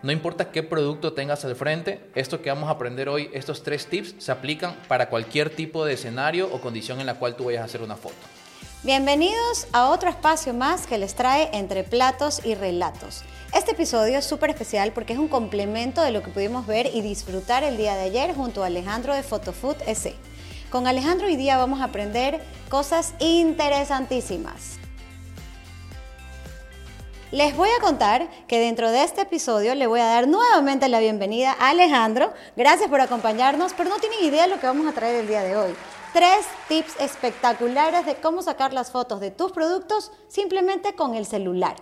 No importa qué producto tengas al frente, esto que vamos a aprender hoy, estos tres tips, se aplican para cualquier tipo de escenario o condición en la cual tú vayas a hacer una foto. Bienvenidos a otro espacio más que les trae entre platos y relatos. Este episodio es súper especial porque es un complemento de lo que pudimos ver y disfrutar el día de ayer junto a Alejandro de Photofood S. Con Alejandro hoy día vamos a aprender cosas interesantísimas. Les voy a contar que dentro de este episodio le voy a dar nuevamente la bienvenida a Alejandro. Gracias por acompañarnos, pero no tienen idea de lo que vamos a traer el día de hoy. Tres tips espectaculares de cómo sacar las fotos de tus productos simplemente con el celular.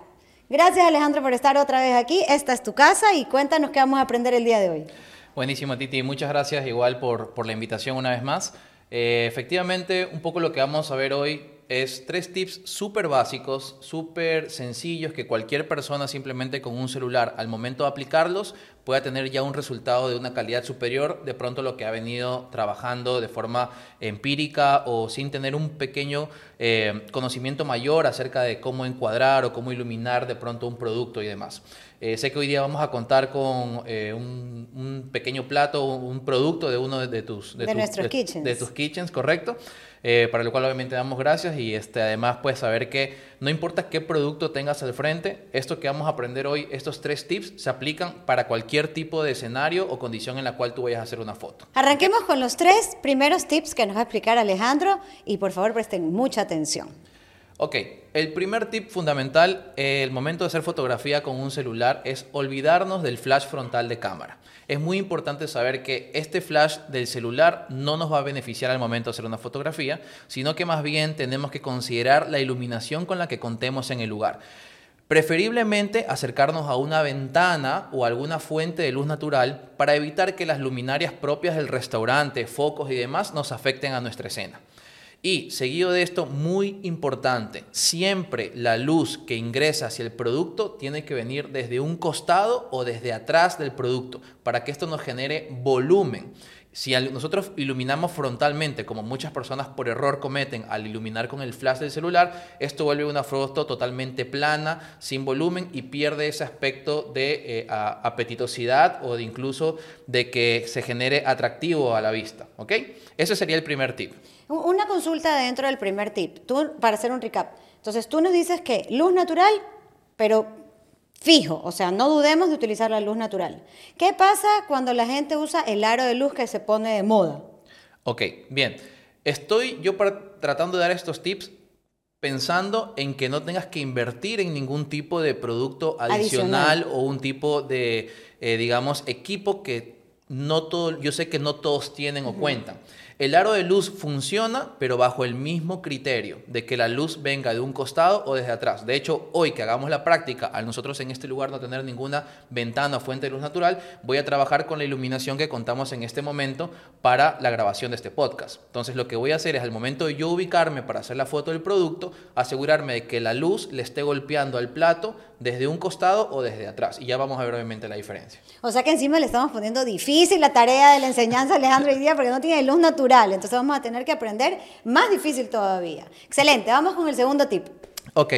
Gracias Alejandro por estar otra vez aquí. Esta es tu casa y cuéntanos qué vamos a aprender el día de hoy. Buenísimo, Titi. Muchas gracias igual por, la invitación una vez más. Eh, efectivamente, un poco lo que vamos a ver hoy es tres tips súper básicos, súper sencillos que cualquier persona simplemente con un celular al momento de aplicarlos pueda tener ya un resultado de una calidad superior de pronto lo que ha venido trabajando de forma empírica o sin tener un pequeño eh, conocimiento mayor acerca de cómo encuadrar o cómo iluminar de pronto un producto y demás. Eh, sé que hoy día vamos a contar con eh, un, pequeño plato, un producto de uno de, tus, de, nuestros kitchens. De tus kitchens, correcto. Eh, para lo cual obviamente damos gracias y este, además puedes saber que no importa qué producto tengas al frente, esto que vamos a aprender hoy, estos tres tips se aplican para cualquier tipo de escenario o condición en la cual tú vayas a hacer una foto. Arranquemos con los tres primeros tips que nos va a explicar Alejandro y por favor presten mucha atención. Ok, el primer tip fundamental, el momento de hacer fotografía con un celular es olvidarnos del flash frontal de cámara. Es muy importante saber que este flash del celular no nos va a beneficiar al momento de hacer una fotografía, sino que más bien tenemos que considerar la iluminación con la que contemos en el lugar. Preferiblemente acercarnos a una ventana o alguna fuente de luz natural para evitar que las luminarias propias del restaurante, focos y demás nos afecten a nuestra escena. Y seguido de esto, muy importante, siempre la luz que ingresa hacia el producto tiene que venir desde un costado o desde atrás del producto para que esto nos genere volumen. Si nosotros iluminamos frontalmente, como muchas personas por error cometen al iluminar con el flash del celular, esto vuelve una foto totalmente plana, sin volumen y pierde ese aspecto de eh, apetitosidad o de incluso de que se genere atractivo a la vista. ¿ok? Ese sería el primer tip. Una consulta dentro del primer tip, tú, para hacer un recap. Entonces, tú nos dices que luz natural, pero fijo, o sea, no dudemos de utilizar la luz natural. ¿Qué pasa cuando la gente usa el aro de luz que se pone de moda? Ok, bien. Estoy yo tratando de dar estos tips pensando en que no tengas que invertir en ningún tipo de producto adicional, o un tipo de, eh, digamos, equipo que no todo, yo sé que no todos tienen o cuentan. El aro de luz funciona, pero bajo el mismo criterio de que la luz venga de un costado o desde atrás. De hecho, hoy que hagamos la práctica, al nosotros en este lugar no tener ninguna ventana o fuente de luz natural, voy a trabajar con la iluminación que contamos en este momento para la grabación de este podcast. Entonces, lo que voy a hacer es al momento de yo ubicarme para hacer la foto del producto, asegurarme de que la luz le esté golpeando al plato desde un costado o desde atrás. Y ya vamos a ver obviamente la diferencia. O sea que encima le estamos poniendo difícil la tarea de la enseñanza Alejandro hoy día porque no tiene luz natural entonces vamos a tener que aprender más difícil todavía. Excelente, vamos con el segundo tip. Ok,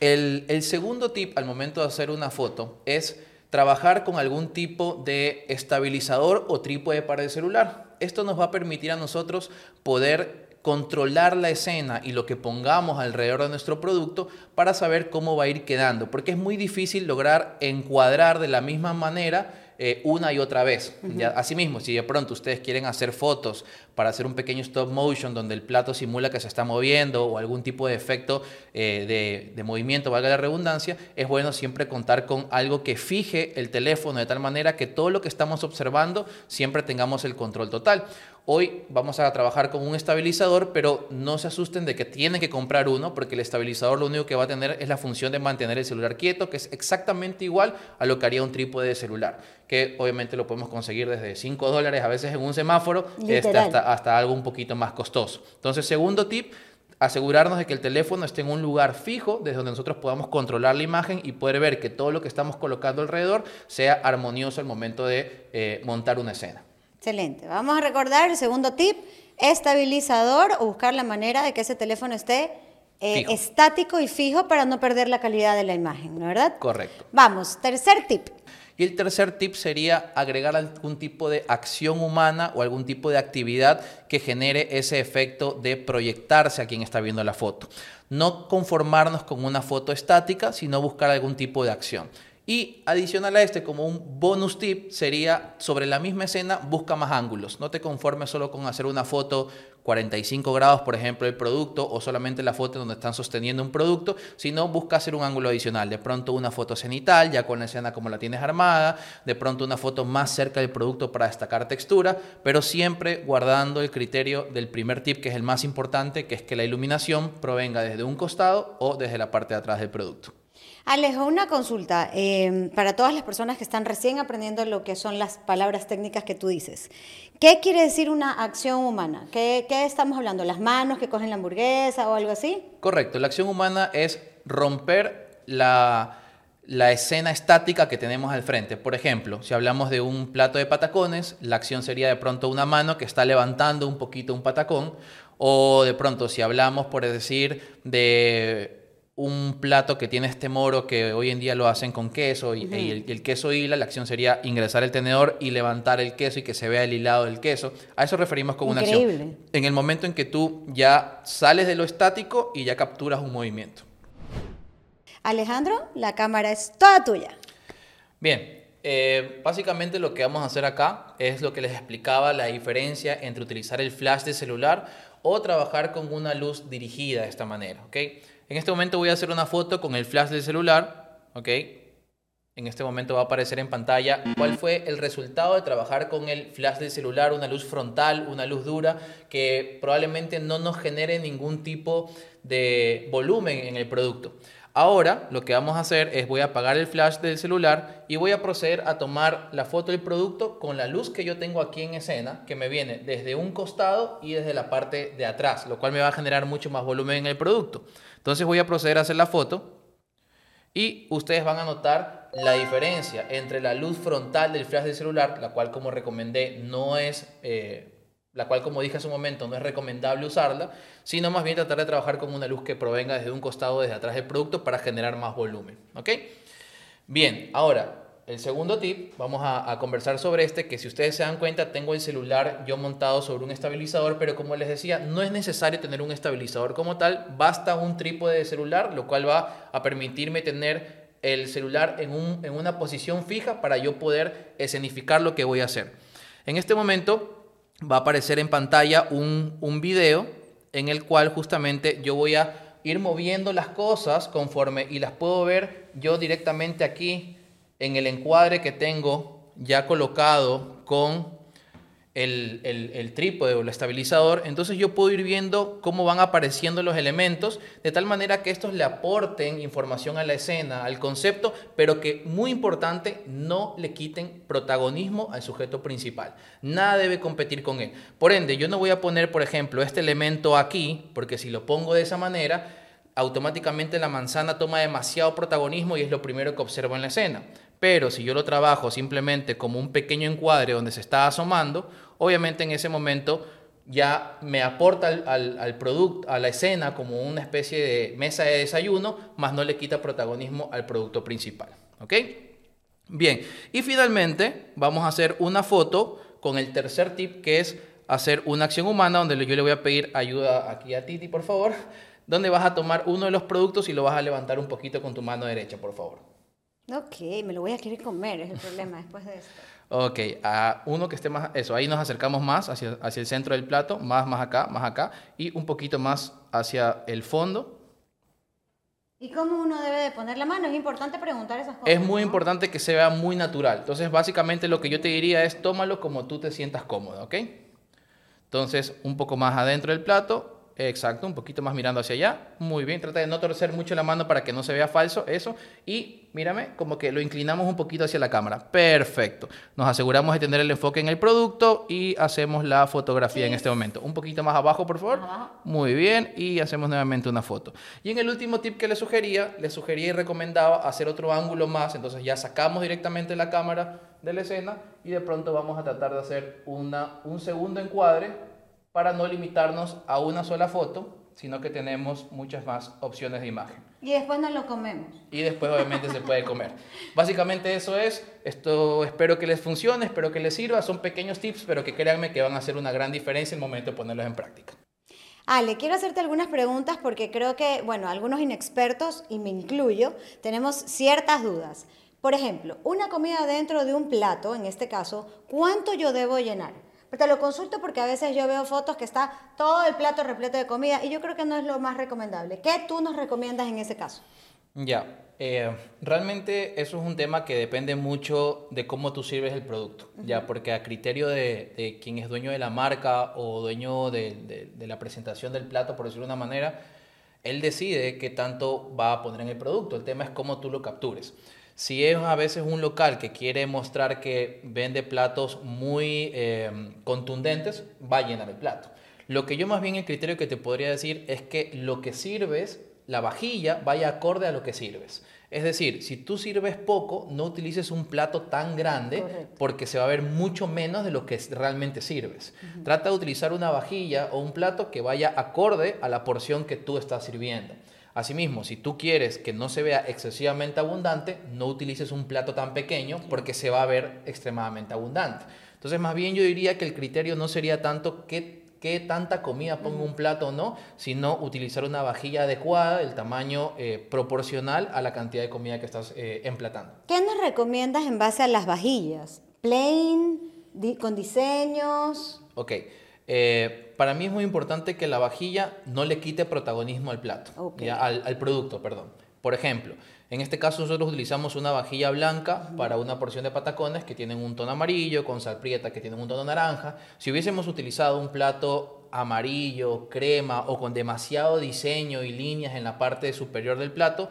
el, el segundo tip al momento de hacer una foto es trabajar con algún tipo de estabilizador o trípode para el celular. Esto nos va a permitir a nosotros poder controlar la escena y lo que pongamos alrededor de nuestro producto para saber cómo va a ir quedando, porque es muy difícil lograr encuadrar de la misma manera eh, una y otra vez. Asimismo, si de pronto ustedes quieren hacer fotos para hacer un pequeño stop motion donde el plato simula que se está moviendo o algún tipo de efecto eh, de, movimiento, valga la redundancia, es bueno siempre contar con algo que fije el teléfono de tal manera que todo lo que estamos observando siempre tengamos el control total. Hoy vamos a trabajar con un estabilizador, pero no se asusten de que tienen que comprar uno, porque el estabilizador lo único que va a tener es la función de mantener el celular quieto, que es exactamente igual a lo que haría un trípode de celular, que obviamente lo podemos conseguir desde 5 dólares a veces en un semáforo este, hasta, hasta algo un poquito más costoso. Entonces, segundo tip, asegurarnos de que el teléfono esté en un lugar fijo desde donde nosotros podamos controlar la imagen y poder ver que todo lo que estamos colocando alrededor sea armonioso al momento de eh, montar una escena. Excelente. Vamos a recordar el segundo tip, estabilizador o buscar la manera de que ese teléfono esté eh, estático y fijo para no perder la calidad de la imagen, ¿no verdad? Correcto. Vamos, tercer tip. Y el tercer tip sería agregar algún tipo de acción humana o algún tipo de actividad que genere ese efecto de proyectarse a quien está viendo la foto. No conformarnos con una foto estática, sino buscar algún tipo de acción. Y adicional a este, como un bonus tip, sería sobre la misma escena, busca más ángulos. No te conformes solo con hacer una foto 45 grados, por ejemplo, del producto, o solamente la foto donde están sosteniendo un producto, sino busca hacer un ángulo adicional. De pronto una foto cenital, ya con la escena como la tienes armada, de pronto una foto más cerca del producto para destacar textura, pero siempre guardando el criterio del primer tip, que es el más importante, que es que la iluminación provenga desde un costado o desde la parte de atrás del producto. Alejo, una consulta em, para todas las personas que están recién aprendiendo lo que son las palabras técnicas que tú dices. ¿Qué quiere decir una acción humana? ¿Qué, ¿Qué, estamos hablando? ¿Las manos que cogen la hamburguesa o algo así? Correcto, la acción humana es romper la, la escena estática que tenemos al frente. Por ejemplo, si hablamos de un plato de patacones, la acción sería de pronto una mano que está levantando un poquito un patacón. O de pronto, si hablamos, por decir, de un plato que tiene este moro que hoy en día lo hacen con queso y, el, queso hila, la acción sería ingresar el tenedor y levantar el queso y que se vea el hilado del queso. A eso referimos con una acción. En el momento en que tú ya sales de lo estático y ya capturas un movimiento. Alejandro, la cámara es toda tuya. Bien, eh, básicamente lo que vamos a hacer acá es lo que les explicaba, la diferencia entre utilizar el flash de celular o trabajar con una luz dirigida de esta manera, ¿ok? En este momento voy a hacer una foto con el flash del celular, ¿ok? En este momento va a aparecer en pantalla cuál fue el resultado de trabajar con el flash del celular, una luz frontal, una luz dura, que probablemente no nos genere ningún tipo de volumen en el producto. Ahora lo que vamos a hacer es voy a apagar el flash del celular y voy a proceder a tomar la foto del producto con la luz que yo tengo aquí en escena, que me viene desde un costado y desde la parte de atrás, lo cual me va a generar mucho más volumen en el producto. Entonces voy a proceder a hacer la foto y ustedes van a notar la diferencia entre la luz frontal del flash del celular, la cual como recomendé no es, eh, la cual como dije hace un momento no es recomendable usarla, sino más bien tratar de trabajar con una luz que provenga desde un costado, desde atrás del producto para generar más volumen. ¿Ok? Bien, ahora el segundo tip, vamos a, conversar sobre este, que si ustedes se dan cuenta, tengo el celular yo montado sobre un estabilizador, pero como les decía, no es necesario tener un estabilizador como tal, basta un trípode de celular, lo cual va a permitirme tener el celular en, una posición fija para yo poder escenificar lo que voy a hacer. En este momento va a aparecer en pantalla un, un video en el cual justamente yo voy a ir moviendo las cosas conforme y las puedo ver yo directamente aquí en el encuadre que tengo ya colocado con el, el, trípode o el estabilizador, entonces yo puedo ir viendo cómo van apareciendo los elementos, de tal manera que estos le aporten información a la escena, al concepto, pero que, muy importante, no le quiten protagonismo al sujeto principal. Nada debe competir con él. Por ende, yo no voy a poner, por ejemplo, este elemento aquí, porque si lo pongo de esa manera, automáticamente la manzana toma demasiado protagonismo y es lo primero que observo en la escena. Pero si yo lo trabajo simplemente como un pequeño encuadre donde se está asomando, obviamente en ese momento ya me aporta al, producto, a la escena como una especie de mesa de desayuno, más no le quita protagonismo al producto principal. ¿Ok? Bien, y finalmente vamos a hacer una foto con el tercer tip que es hacer una acción humana donde yo le voy a pedir ayuda aquí a Titi, por favor, donde vas a tomar uno de los productos y lo vas a levantar un poquito con tu mano derecha, por favor. Ok, me lo voy a querer comer, es el problema después de esto. Ok, a uno que esté más, eso, ahí nos acercamos más hacia, hacia el centro del plato, más, más acá, más acá, y un poquito más hacia el fondo. ¿Y cómo uno debe de poner la mano? Es importante preguntar esas cosas. Es muy importante que se vea muy natural. Entonces, básicamente lo que yo te diría es tómalo como tú te sientas cómodo, ¿ok? Entonces, un poco más adentro del plato, Exacto, un poquito más mirando hacia allá. Muy bien, trata de no torcer mucho la mano para que no se vea falso, eso. Y mírame, como que lo inclinamos un poquito hacia la cámara. Perfecto. Nos aseguramos de tener el enfoque en el producto y hacemos la fotografía en este momento. Un poquito más abajo, por favor. Muy bien, y hacemos nuevamente una foto. Y en el último tip que le sugería, le sugería y recomendaba hacer otro ángulo más. Entonces ya sacamos directamente la cámara de la escena y de pronto vamos a tratar de hacer una, un segundo encuadre para no limitarnos a una sola foto, sino que tenemos muchas más opciones de imagen. Y después nos lo comemos. Y después obviamente se puede comer. Básicamente eso es. Esto espero que les funcione, espero que les sirva. Son pequeños tips, pero que créanme que van a hacer una gran diferencia en el momento de ponerlos en práctica. Ale, quiero hacerte algunas preguntas porque creo que, bueno, algunos inexpertos, y me incluyo, tenemos ciertas dudas. Por ejemplo, una comida dentro de un plato, en este caso, ¿cuánto yo debo llenar? Te lo consulto porque a veces yo veo fotos que está todo el plato repleto de comida y yo creo que no es lo más recomendable. ¿Qué tú nos recomiendas en ese caso? Ya, eh, realmente eso es un tema que depende mucho de cómo tú sirves el producto, ya, porque a criterio de, de, quien es dueño de la marca o dueño de, de, de, la presentación del plato, por decirlo de una manera, él decide qué tanto va a poner en el producto. El tema es cómo tú lo captures. Si es a veces un local que quiere mostrar que vende platos muy eh, contundentes, va a llenar el plato. Lo que yo más bien el criterio que te podría decir es que lo que sirves, la vajilla, vaya acorde a lo que sirves. Es decir, si tú sirves poco, no utilices un plato tan grande Correcto. porque se va a ver mucho menos de lo que realmente sirves. Uh -huh. Trata de utilizar una vajilla o un plato que vaya acorde a la porción que tú estás sirviendo. Asimismo, si tú quieres que no se vea excesivamente abundante, no utilices un plato tan pequeño porque se va a ver extremadamente abundante. Entonces, más bien yo diría que el criterio no sería tanto qué, qué tanta comida pongo un plato o no, sino utilizar una vajilla adecuada, el tamaño eh, proporcional a la cantidad de comida que estás eh, emplatando. ¿Qué nos recomiendas en base a las vajillas? ¿Plain? Di ¿Con diseños? Ok. Eh, para mí es muy importante que la vajilla no le quite protagonismo al plato, okay. ¿ya? Al, al, producto, perdón. Por ejemplo, en este caso nosotros utilizamos una vajilla blanca para una porción de patacones que tienen un tono amarillo, con salprieta que tienen un tono naranja. Si hubiésemos utilizado un plato amarillo, crema o con demasiado diseño y líneas en la parte superior del plato,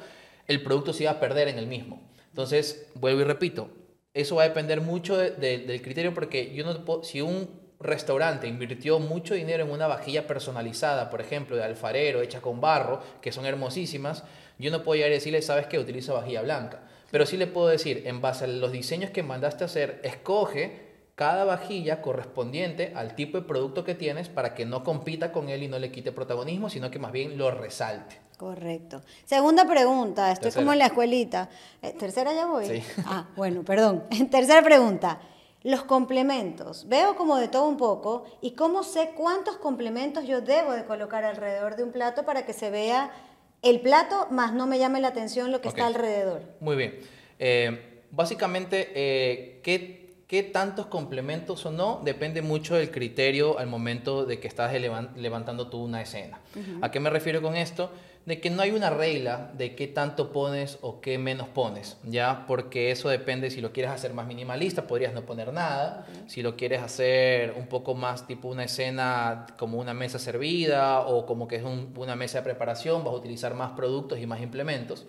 el producto se iba a perder en el mismo. Entonces, vuelvo y repito, eso va a depender mucho de, de, del criterio porque yo no puedo, si un restaurante invirtió mucho dinero en una vajilla personalizada, por ejemplo, de alfarero, hecha con barro, que son hermosísimas, yo no puedo llegar y decirle, sabes que utiliza vajilla blanca. Pero sí le puedo decir, en base a los diseños que mandaste a hacer, escoge cada vajilla correspondiente al tipo de producto que tienes para que no compita con él y no le quite protagonismo, sino que más bien lo resalte. Correcto. Segunda pregunta, estoy tercera. como en la escuelita. Eh, ¿Tercera ya voy? Sí. Ah, bueno, perdón. Tercera pregunta. Los complementos. Veo como de todo un poco y cómo sé cuántos complementos yo debo de colocar alrededor de un plato para que se vea el plato, más no me llame la atención lo que okay. está alrededor. Muy bien. Eh, básicamente, eh, ¿qué, ¿qué, tantos complementos o no? Depende mucho del criterio al momento de que estás levantando tú una escena. Uh -huh. ¿A qué me refiero con esto? de que no hay una regla de qué tanto pones o qué menos pones, ¿ya? Porque eso depende, si lo quieres hacer más minimalista, podrías no poner nada, si lo quieres hacer un poco más tipo una escena como una mesa servida o como que es un, una mesa de preparación, vas a utilizar más productos y más implementos.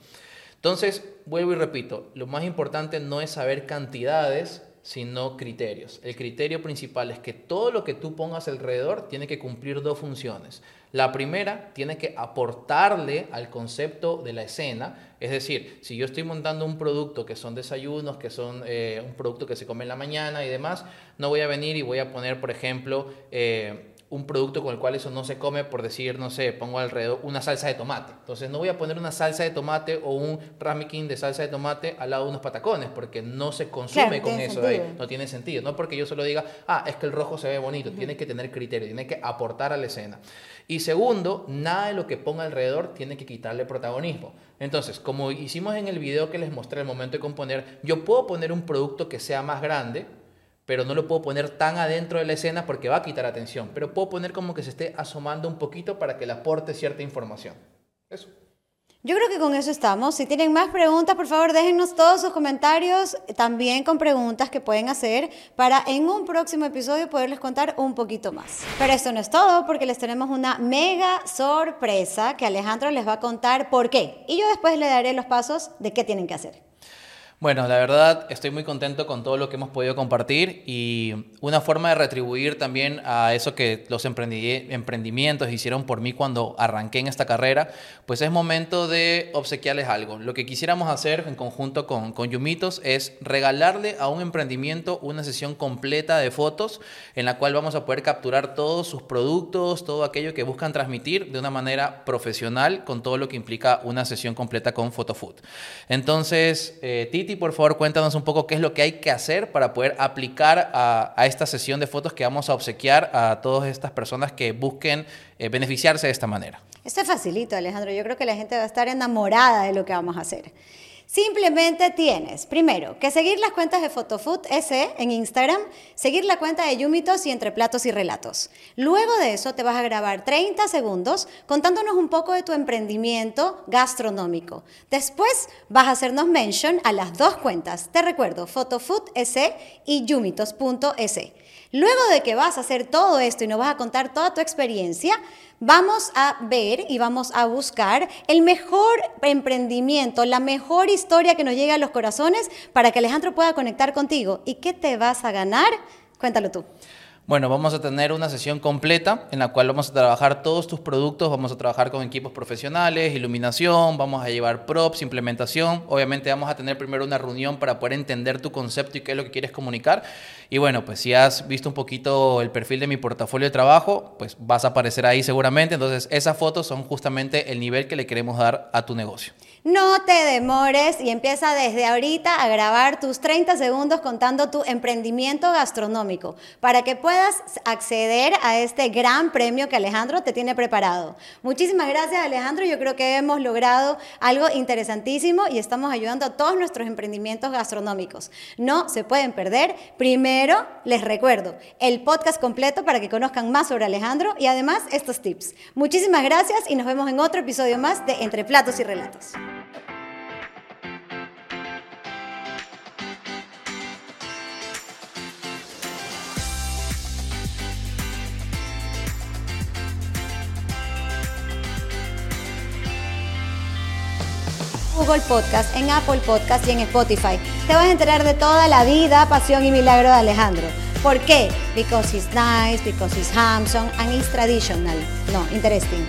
Entonces, vuelvo y repito, lo más importante no es saber cantidades, sino criterios. El criterio principal es que todo lo que tú pongas alrededor tiene que cumplir dos funciones. La primera tiene que aportarle al concepto de la escena, es decir, si yo estoy montando un producto que son desayunos, que son eh, un producto que se come en la mañana y demás, no voy a venir y voy a poner, por ejemplo, eh, un producto con el cual eso no se come, por decir, no sé, pongo alrededor una salsa de tomate. Entonces no voy a poner una salsa de tomate o un ramekin de salsa de tomate al lado de unos patacones, porque no se consume claro, con eso de ahí. No tiene sentido. No porque yo solo diga, ah, es que el rojo se ve bonito. Uh -huh. Tiene que tener criterio, tiene que aportar a la escena. Y segundo, nada de lo que ponga alrededor tiene que quitarle protagonismo. Entonces, como hicimos en el video que les mostré al momento de componer, yo puedo poner un producto que sea más grande, pero no lo puedo poner tan adentro de la escena porque va a quitar atención. Pero puedo poner como que se esté asomando un poquito para que le aporte cierta información. Eso. Yo creo que con eso estamos. Si tienen más preguntas, por favor, déjennos todos sus comentarios, también con preguntas que pueden hacer para en un próximo episodio poderles contar un poquito más. Pero esto no es todo, porque les tenemos una mega sorpresa que Alejandro les va a contar por qué. Y yo después le daré los pasos de qué tienen que hacer. Bueno, la verdad estoy muy contento con todo lo que hemos podido compartir y una forma de retribuir también a eso que los emprendimientos hicieron por mí cuando arranqué en esta carrera, pues es momento de obsequiarles algo. Lo que quisiéramos hacer en conjunto con, con Yumitos es regalarle a un emprendimiento una sesión completa de fotos en la cual vamos a poder capturar todos sus productos, todo aquello que buscan transmitir de una manera profesional con todo lo que implica una sesión completa con PhotoFood. Entonces, eh, Titi, por favor, cuéntanos un poco qué es lo que hay que hacer para poder aplicar a, esta sesión de fotos que vamos a obsequiar a todas estas personas que busquen eh, beneficiarse de esta manera. Esto es facilito, Alejandro. Yo creo que la gente va a estar enamorada de lo que vamos a hacer. Simplemente tienes, primero, que seguir las cuentas de Photofood S en Instagram, seguir la cuenta de Yumitos y Entre Platos y Relatos. Luego de eso te vas a grabar 30 segundos contándonos un poco de tu emprendimiento gastronómico. Después vas a hacernos mention a las dos cuentas. Te recuerdo, Photofood S y Yumitos.s. Luego de que vas a hacer todo esto y nos vas a contar toda tu experiencia, vamos a ver y vamos a buscar el mejor emprendimiento, la mejor historia que nos llegue a los corazones para que Alejandro pueda conectar contigo. ¿Y qué te vas a ganar? Cuéntalo tú. Bueno, vamos a tener una sesión completa en la cual vamos a trabajar todos tus productos, vamos a trabajar con equipos profesionales, iluminación, vamos a llevar props, implementación. Obviamente vamos a tener primero una reunión para poder entender tu concepto y qué es lo que quieres comunicar. Y bueno, pues si has visto un poquito el perfil de mi portafolio de trabajo, pues vas a aparecer ahí seguramente. Entonces esas fotos son justamente el nivel que le queremos dar a tu negocio. No te demores y empieza desde ahorita a grabar tus 30 segundos contando tu emprendimiento gastronómico para que puedas acceder a este gran premio que Alejandro te tiene preparado. Muchísimas gracias Alejandro, yo creo que hemos logrado algo interesantísimo y estamos ayudando a todos nuestros emprendimientos gastronómicos. No se pueden perder. Primero, les recuerdo el podcast completo para que conozcan más sobre Alejandro y además estos tips. Muchísimas gracias y nos vemos en otro episodio más de Entre Platos y Relatos. Google Podcast, en Apple Podcast y en Spotify. Te vas a enterar de toda la vida, pasión y milagro de Alejandro. ¿Por qué? Because he's nice, because he's handsome and he's traditional. No, interesting.